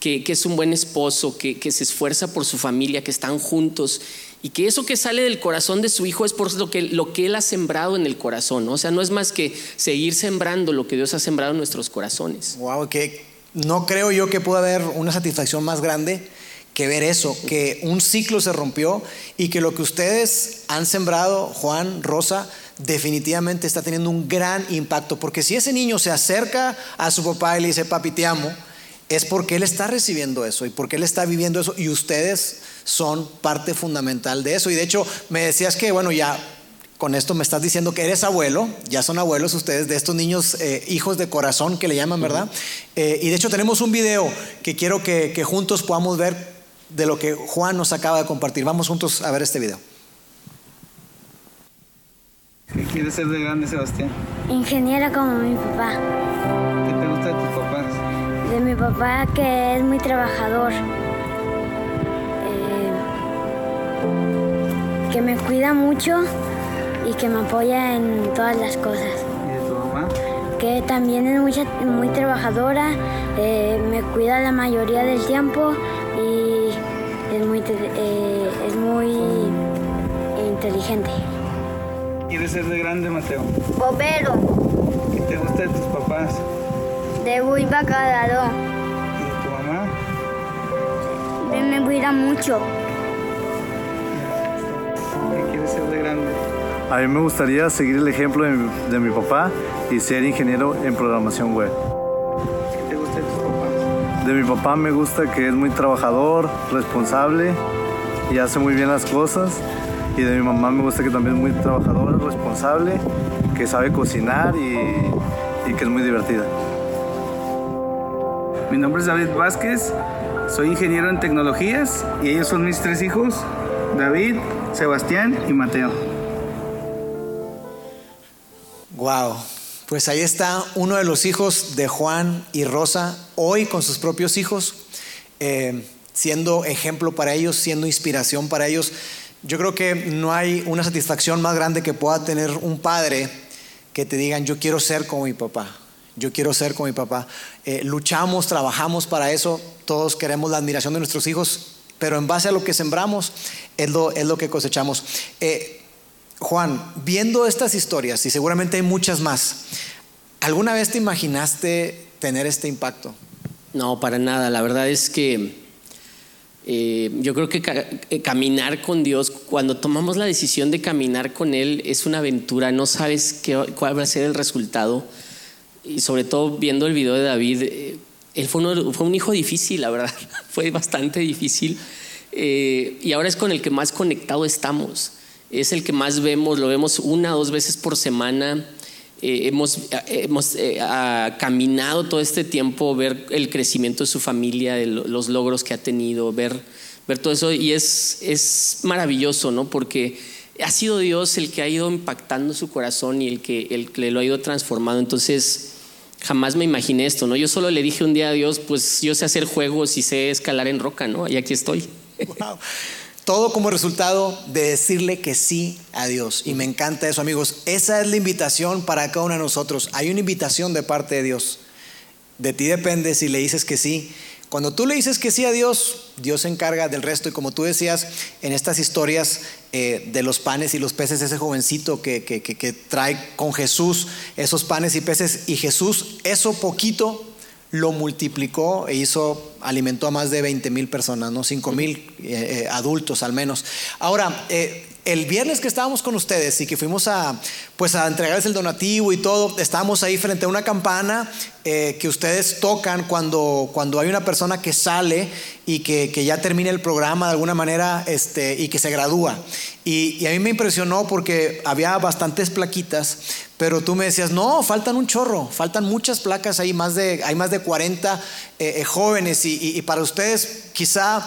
que, que es un buen esposo, que, que, se esfuerza por su familia, que están juntos. Y que eso que sale del corazón de su hijo es por lo que, lo que él ha sembrado en el corazón, ¿no? O sea, no es más que seguir sembrando lo que Dios ha sembrado en nuestros corazones. Wow, que no creo yo que pueda haber una satisfacción más grande que ver eso, que un ciclo se rompió y que lo que ustedes han sembrado, Juan, Rosa, definitivamente está teniendo un gran impacto. Porque si ese niño se acerca a su papá y le dice, papi, te amo, es porque él está recibiendo eso y porque él está viviendo eso y ustedes son parte fundamental de eso. Y de hecho, me decías que, bueno, ya con esto me estás diciendo que eres abuelo, ya son abuelos ustedes de estos niños eh, hijos de corazón que le llaman, ¿verdad? Eh, y de hecho tenemos un video que quiero que, que juntos podamos ver de lo que Juan nos acaba de compartir. Vamos juntos a ver este video. ¿Qué quieres ser de grande, Sebastián? Ingeniera como mi papá. ¿Qué te gusta de tus papás? De mi papá que es muy trabajador. Eh, que me cuida mucho y que me apoya en todas las cosas. ¿Y de tu mamá? Que también es muy trabajadora, eh, me cuida la mayoría del tiempo es muy, eh, es muy inteligente. ¿Quieres ser de grande, Mateo? Bombero. ¿Qué te gusta de tus papás? De muy bacalao. ¿Y de tu mamá? Me cuida mucho. ¿Qué quieres ser de grande? A mí me gustaría seguir el ejemplo de mi, de mi papá y ser ingeniero en programación web. De mi papá me gusta que es muy trabajador, responsable y hace muy bien las cosas. Y de mi mamá me gusta que también es muy trabajadora, responsable, que sabe cocinar y, y que es muy divertida. Mi nombre es David Vázquez, soy ingeniero en tecnologías y ellos son mis tres hijos, David, Sebastián y Mateo. Wow, pues ahí está uno de los hijos de Juan y Rosa, hoy con sus propios hijos, eh, siendo ejemplo para ellos, siendo inspiración para ellos. Yo creo que no hay una satisfacción más grande que pueda tener un padre que te digan, yo quiero ser como mi papá, yo quiero ser como mi papá. Eh, luchamos, trabajamos para eso, todos queremos la admiración de nuestros hijos, pero en base a lo que sembramos es lo, es lo que cosechamos. Eh, Juan, viendo estas historias, y seguramente hay muchas más, ¿alguna vez te imaginaste tener este impacto? No, para nada. La verdad es que eh, yo creo que eh, caminar con Dios, cuando tomamos la decisión de caminar con Él, es una aventura. No sabes cuál va a ser el resultado. Y sobre todo viendo el video de David, eh, él fue, un hijo difícil, la verdad. fue bastante difícil. Eh, y ahora es con el que más conectado estamos es el que más vemos, lo vemos una o dos veces por semana. Eh, hemos hemos eh, caminado todo este tiempo, ver el crecimiento de su familia, los logros que ha tenido, ver, ver todo eso. Y es, es maravilloso, ¿no? Porque ha sido Dios el que ha ido impactando su corazón y el que, el que lo ha ido transformando. Entonces, jamás me imaginé esto, ¿no? Yo solo le dije un día a Dios, pues yo sé hacer juegos y sé escalar en roca, ¿no? Y aquí estoy. Wow. Todo como resultado de decirle que sí a Dios. Y me encanta eso, amigos. Esa es la invitación para cada uno de nosotros. Hay una invitación de parte de Dios. De ti depende si le dices que sí. Cuando tú le dices que sí a Dios, Dios se encarga del resto. Y como tú decías en estas historias eh, de los panes y los peces, ese jovencito que, que, que, que trae con Jesús esos panes y peces, y Jesús, eso poquito lo multiplicó e hizo, alimentó a más de 20 mil personas, ¿no? 5 mil eh, eh, adultos al menos. Ahora, eh, el viernes que estábamos con ustedes y que fuimos a, pues a entregarles el donativo y todo, estábamos ahí frente a una campana eh, que ustedes tocan cuando, cuando hay una persona que sale y que, ya termina el programa de alguna manera este, y que se gradúa. Y, a mí me impresionó porque había bastantes plaquitas, pero tú me decías, no, faltan un chorro, faltan muchas placas, hay más de, hay más de 40 eh, eh, jóvenes y, para ustedes quizá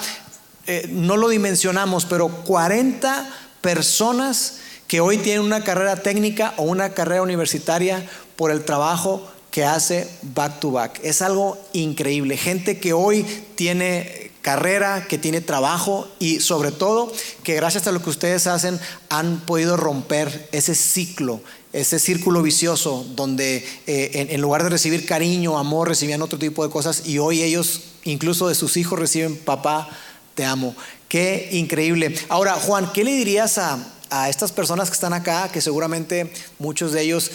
no lo dimensionamos, pero 40 personas que hoy tienen una carrera técnica o una carrera universitaria por el trabajo que hace back to back. Es algo increíble. Gente que hoy tiene carrera, que tiene trabajo y sobre todo que gracias a lo que ustedes hacen han podido romper ese ciclo, ese círculo vicioso donde eh, en, lugar de recibir cariño, amor, recibían otro tipo de cosas y hoy ellos, incluso de sus hijos, reciben papá, te amo. Qué increíble. Ahora, Juan, ¿qué le dirías a, estas personas que están acá, que seguramente muchos de ellos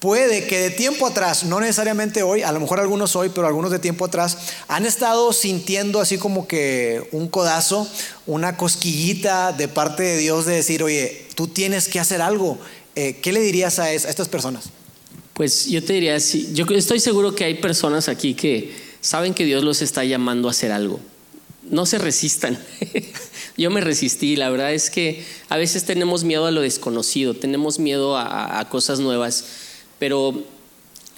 puede que de tiempo atrás, no necesariamente hoy, a lo mejor algunos hoy, pero algunos de tiempo atrás, han estado sintiendo así como que un codazo, una cosquillita de parte de Dios de decir, oye, tú tienes que hacer algo. Eh, ¿Qué le dirías a, a, estas personas? Pues yo te diría, sí, yo estoy seguro que hay personas aquí que saben que Dios los está llamando a hacer algo no se resistan. Yo me resistí, la verdad es que a veces tenemos miedo a lo desconocido, tenemos miedo a, cosas nuevas, pero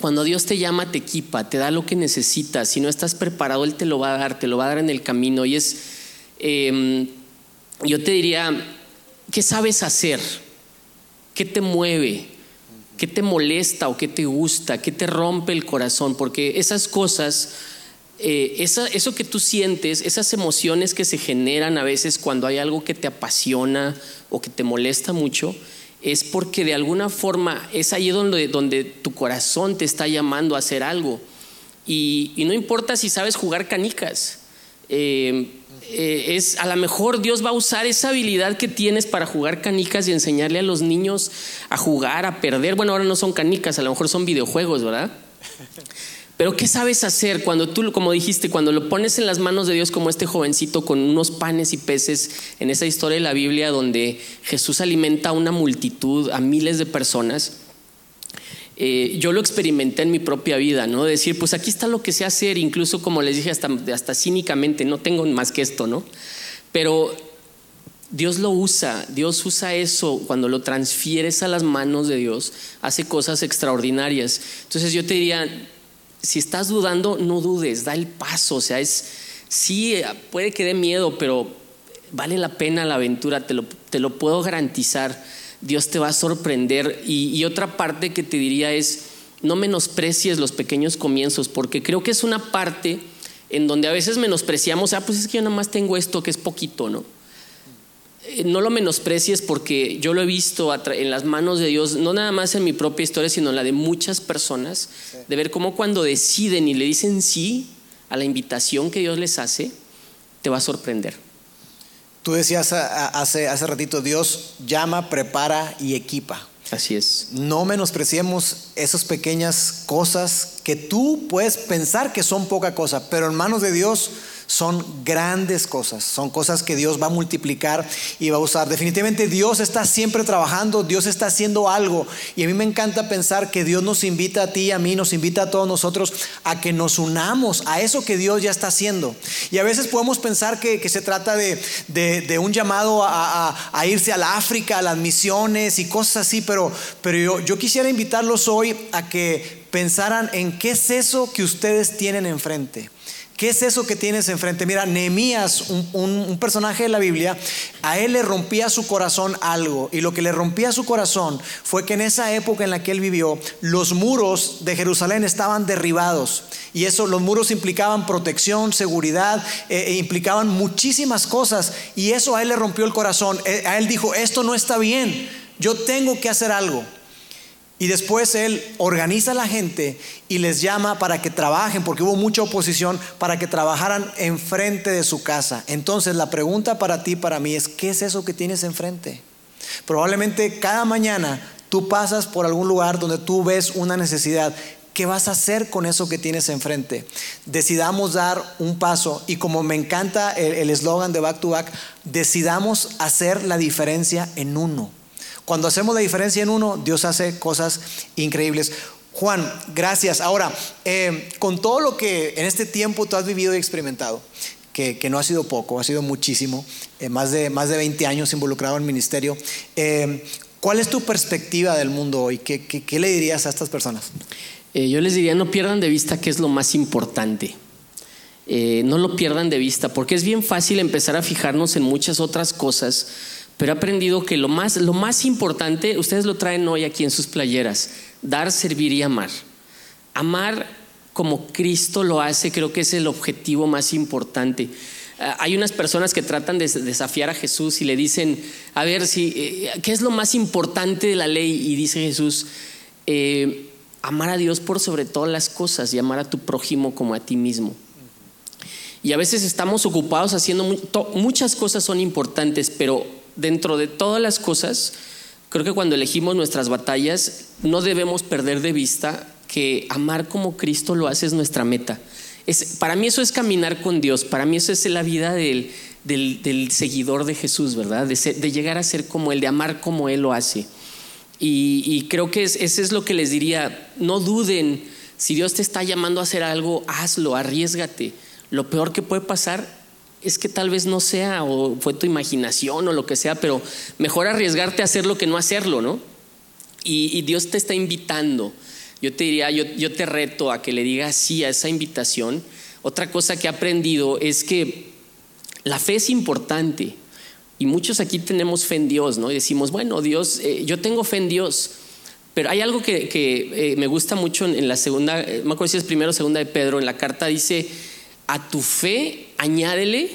cuando Dios te llama, te equipa, te da lo que necesitas. Si no estás preparado, Él te lo va a dar, te lo va a dar en el camino. Y es, em, yo te diría, ¿qué sabes hacer? ¿Qué te mueve? ¿Qué te molesta o qué te gusta? ¿Qué te rompe el corazón? Porque esas cosas eh, eso que tú sientes, esas emociones que se generan a veces cuando hay algo que te apasiona o que te molesta mucho, es porque de alguna forma es ahí donde, donde tu corazón te está llamando a hacer algo. Y, no importa si sabes jugar canicas. Eh, eh, es a lo mejor Dios va a usar esa habilidad que tienes para jugar canicas y enseñarle a los niños a jugar, a perder. Bueno, ahora no son canicas, a lo mejor son videojuegos, ¿verdad? Pero ¿qué sabes hacer cuando tú, como dijiste, cuando lo pones en las manos de Dios como este jovencito con unos panes y peces en esa historia de la Biblia donde Jesús alimenta a una multitud, a miles de personas? Eh, yo lo experimenté en mi propia vida, ¿no? Decir, pues aquí está lo que sé hacer, incluso como les dije, hasta, hasta cínicamente, no tengo más que esto, ¿no? Pero Dios lo usa, Dios usa eso cuando lo transfieres a las manos de Dios, hace cosas extraordinarias. Entonces yo te diría, si estás dudando, no dudes, da el paso. O sea, es, sí, puede que dé miedo, pero vale la pena la aventura, te lo, te lo puedo garantizar. Dios te va a sorprender. Y, otra parte que te diría es, no menosprecies los pequeños comienzos, porque creo que es una parte en donde a veces menospreciamos, ah, pues es que yo nada más tengo esto que es poquito, ¿no? Eh, no lo menosprecies porque yo lo he visto en las manos de Dios, no nada más en mi propia historia, sino en la de muchas personas, de ver cómo cuando deciden y le dicen sí a la invitación que Dios les hace, te va a sorprender. Tú decías hace, hace ratito, Dios llama, prepara y equipa. Así es. No menospreciemos esas pequeñas cosas que tú puedes pensar que son poca cosa, pero en manos de Dios son grandes cosas, son cosas que Dios va a multiplicar y va a usar. Definitivamente Dios está siempre trabajando, Dios está haciendo algo y a mí me encanta pensar que Dios nos invita a ti a mí, nos invita a todos nosotros a que nos unamos a eso que Dios ya está haciendo. Y a veces podemos pensar que, se trata de, un llamado a, irse a la África, a las misiones y cosas así, pero, pero yo, yo quisiera invitarlos hoy a que pensaran en qué es eso que ustedes tienen enfrente. ¿Qué es eso que tienes enfrente? Mira, Nehemías, un, personaje de la Biblia, a él le rompía su corazón algo. Y lo que le rompía su corazón fue que en esa época en la que él vivió, los muros de Jerusalén estaban derribados. Y eso, los muros implicaban protección, seguridad, eh, e implicaban muchísimas cosas. Y eso a él le rompió el corazón. Eh, a él dijo, esto no está bien, yo tengo que hacer algo. Y después él organiza a la gente y les llama para que trabajen, porque hubo mucha oposición, para que trabajaran enfrente de su casa. Entonces la pregunta para ti, para mí es, ¿qué es eso que tienes enfrente? Probablemente cada mañana tú pasas por algún lugar donde tú ves una necesidad. ¿Qué vas a hacer con eso que tienes enfrente? Decidamos dar un paso y como me encanta el eslogan de Back to Back, decidamos hacer la diferencia en uno. Cuando hacemos la diferencia en uno, Dios hace cosas increíbles. Juan, gracias. Ahora, eh, con todo lo que en este tiempo tú has vivido y experimentado, que, no ha sido poco, ha sido muchísimo, eh, más, de, más de 20 años involucrado en ministerio, eh, ¿cuál es tu perspectiva del mundo hoy? ¿Qué, qué le dirías a estas personas? Yo les diría, no pierdan de vista qué es lo más importante. No lo pierdan de vista, porque es bien fácil empezar a fijarnos en muchas otras cosas, pero he aprendido que lo más, lo más importante, ustedes lo traen hoy aquí en sus playeras, dar, servir y amar. Amar como Cristo lo hace, creo que es el objetivo más importante. Eh, hay unas personas que tratan de desafiar a Jesús y le dicen, a ver, si, ¿qué es lo más importante de la ley? Y dice Jesús, amar a Dios por sobre todas las cosas y amar a tu prójimo como a ti mismo. Y a veces estamos ocupados haciendo muchas cosas son importantes, pero dentro de todas las cosas, creo que cuando elegimos nuestras batallas, no debemos perder de vista que amar como Cristo lo hace es nuestra meta. Es, para mí eso es caminar con Dios, para mí eso es la vida del, del, seguidor de Jesús, ¿verdad? De, llegar a ser como Él, de amar como Él lo hace. Y, creo que es, ese es lo que les diría, no duden, si Dios te está llamando a hacer algo, hazlo, arriesgate. Lo peor que puede pasar es que tal vez no sea o fue tu imaginación o lo que sea, pero mejor arriesgarte a hacerlo que no hacerlo, ¿no? Y, Dios te está invitando. Yo te diría, yo, yo te reto a que le digas sí a esa invitación. Otra cosa que he aprendido es que la fe es importante. Y muchos aquí tenemos fe en Dios, ¿no? Y decimos, bueno, Dios, eh, yo tengo fe en Dios. Pero hay algo que, eh, me gusta mucho en, la segunda, eh, me acuerdo si es primero o segunda de Pedro, en la carta dice, a tu fe añádele,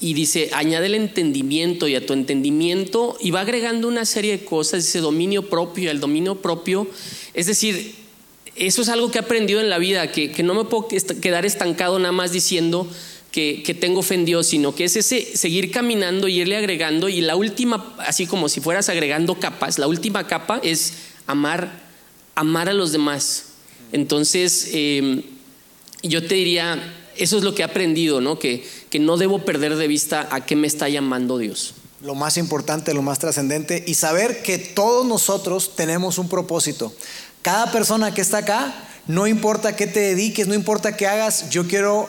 y dice, añádele entendimiento, y a tu entendimiento, y va agregando una serie de cosas, dice dominio propio, el dominio propio, es decir, eso es algo que he aprendido en la vida, que, que no me puedo quedar estancado nada más diciendo, que, tengo fe sino que es ese seguir caminando y irle agregando. Y la última, así como si fueras agregando capas, la última capa es amar, amar a los demás. Entonces, em, yo te diría, eso es lo que he aprendido, ¿no? Que, que no debo perder de vista a qué me está llamando Dios. Lo más importante, lo más trascendente, y saber que todos nosotros tenemos un propósito. Cada persona que está acá, no importa qué te dediques, no importa qué hagas, yo quiero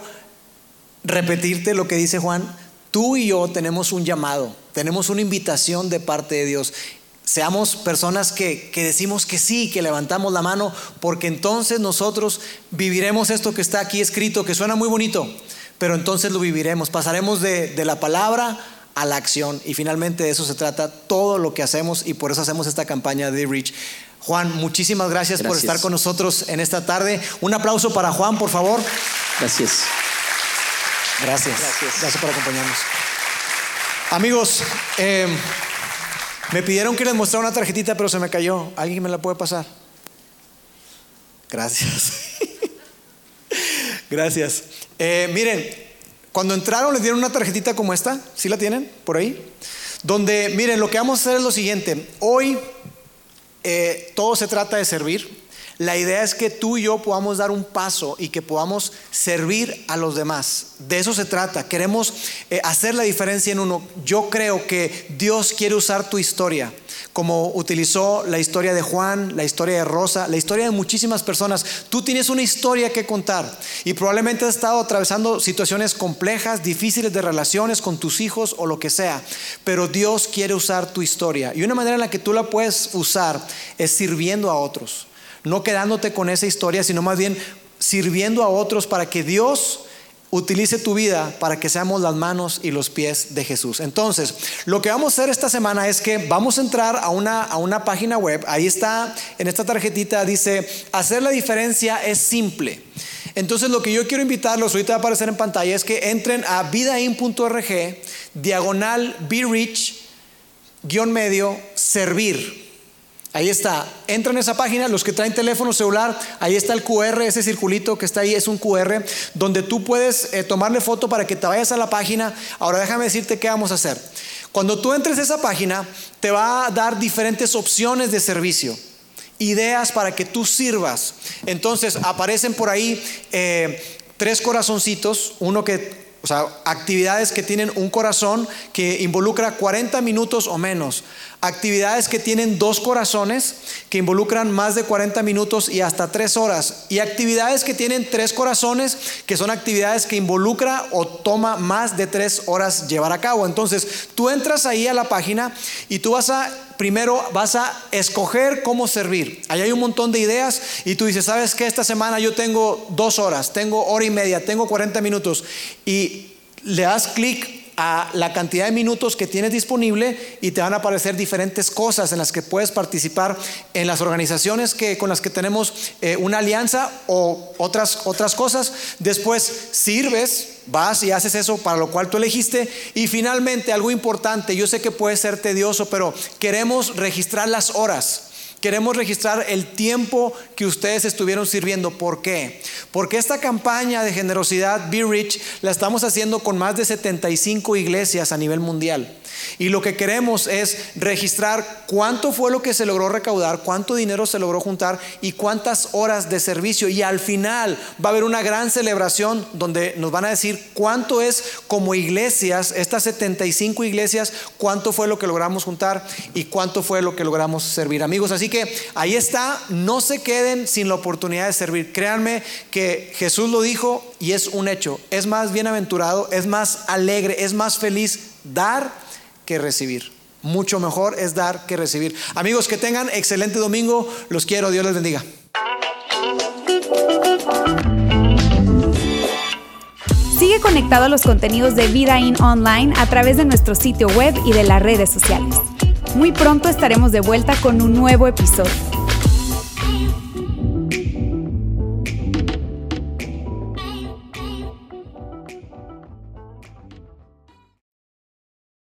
repetirte lo que dice Juan, tú y yo tenemos un llamado, tenemos una invitación de parte de Dios. Seamos personas que, decimos que sí, que levantamos la mano, porque entonces nosotros viviremos esto que está aquí escrito, que suena muy bonito, pero entonces lo viviremos, pasaremos de, la palabra a la acción y finalmente de eso se trata todo lo que hacemos y por eso hacemos esta campaña de Rich. Juan, muchísimas gracias, gracias, por estar con nosotros en esta tarde. Un aplauso para Juan, por favor. Gracias. Gracias. Gracias. por acompañarnos. Amigos, eh, me pidieron que les mostrara una tarjetita, pero se me cayó. ¿Alguien me la puede pasar? Gracias. Gracias. Eh, miren, cuando entraron les dieron una tarjetita como esta. ¿Sí la tienen por ahí? Donde, miren, lo que vamos a hacer es lo siguiente. Hoy eh, todo se trata de servir. La idea es que tú y yo podamos dar un paso y que podamos servir a los demás. De eso se trata. Queremos eh, hacer la diferencia en uno. Yo creo que Dios quiere usar tu historia, como utilizó la historia de Juan, la historia de Rosa, la historia de muchísimas personas. Tú tienes una historia que contar y probablemente has estado atravesando situaciones complejas, difíciles de relaciones con tus hijos o lo que sea. Pero Dios quiere usar tu historia. Y una manera en la que tú la puedes usar es sirviendo a otros no quedándote con esa historia, sino más bien sirviendo a otros para que Dios utilice tu vida para que seamos las manos y los pies de Jesús. Entonces, lo que vamos a hacer esta semana es que vamos a entrar a una, a una página web, ahí está, en esta tarjetita dice, hacer la diferencia es simple. Entonces, lo que yo quiero invitarlos, ahorita va a aparecer en pantalla, es que entren a vidain.org, diagonal be rich, guion medio, servir. Ahí está. Entra en esa página, los que traen teléfono celular, ahí está el QR, ese circulito que está ahí es un QR, donde tú puedes eh, tomarle foto para que te vayas a la página. Ahora déjame decirte qué vamos a hacer. Cuando tú entres a esa página, te va a dar diferentes opciones de servicio. ideas para que tú sirvas. Entonces aparecen por ahí eh, tres corazoncitos, uno que o sea, actividades que tienen un corazón que involucra 40 minutos o menos. Actividades que tienen dos corazones que involucran más de 40 minutos y hasta tres horas. Y actividades que tienen tres corazones que son actividades que involucra o toma más de tres horas llevar a cabo. Entonces, tú entras ahí a la página y tú vas a primero vas a escoger cómo servir. Ahí hay un montón de ideas y tú dices, ¿sabes qué? Esta semana yo tengo dos horas, tengo hora y media, tengo 40 minutos y le das clic a la cantidad de minutos que tienes disponible y te van a aparecer diferentes cosas en las que puedes participar en las organizaciones que, con las que tenemos eh, una alianza o otras, otras cosas. Después sirves, vas y haces eso para lo cual tú elegiste. Y finalmente, algo importante, yo sé que puede ser tedioso, pero queremos registrar las horas. Queremos registrar el tiempo que ustedes estuvieron sirviendo. ¿Por qué? Porque esta campaña de generosidad Be Rich la estamos haciendo con más de 75 iglesias a nivel mundial. Y lo que queremos es registrar cuánto fue lo que se logró recaudar, cuánto dinero se logró juntar y cuántas horas de servicio. Y al final va a haber una gran celebración donde nos van a decir cuánto es como iglesias, estas 75 iglesias, cuánto fue lo que logramos juntar y cuánto fue lo que logramos servir. Amigos, así que ahí está, no se queden sin la oportunidad de servir. Créanme que Jesús lo dijo y es un hecho. Es más bienaventurado, es más alegre, es más feliz dar que recibir. Mucho mejor es dar que recibir. Amigos, que tengan excelente domingo. Los quiero. Dios les bendiga. Sigue conectado a los contenidos de Vida In Online a través de nuestro sitio web y de las redes sociales. Muy pronto estaremos de vuelta con un nuevo episodio.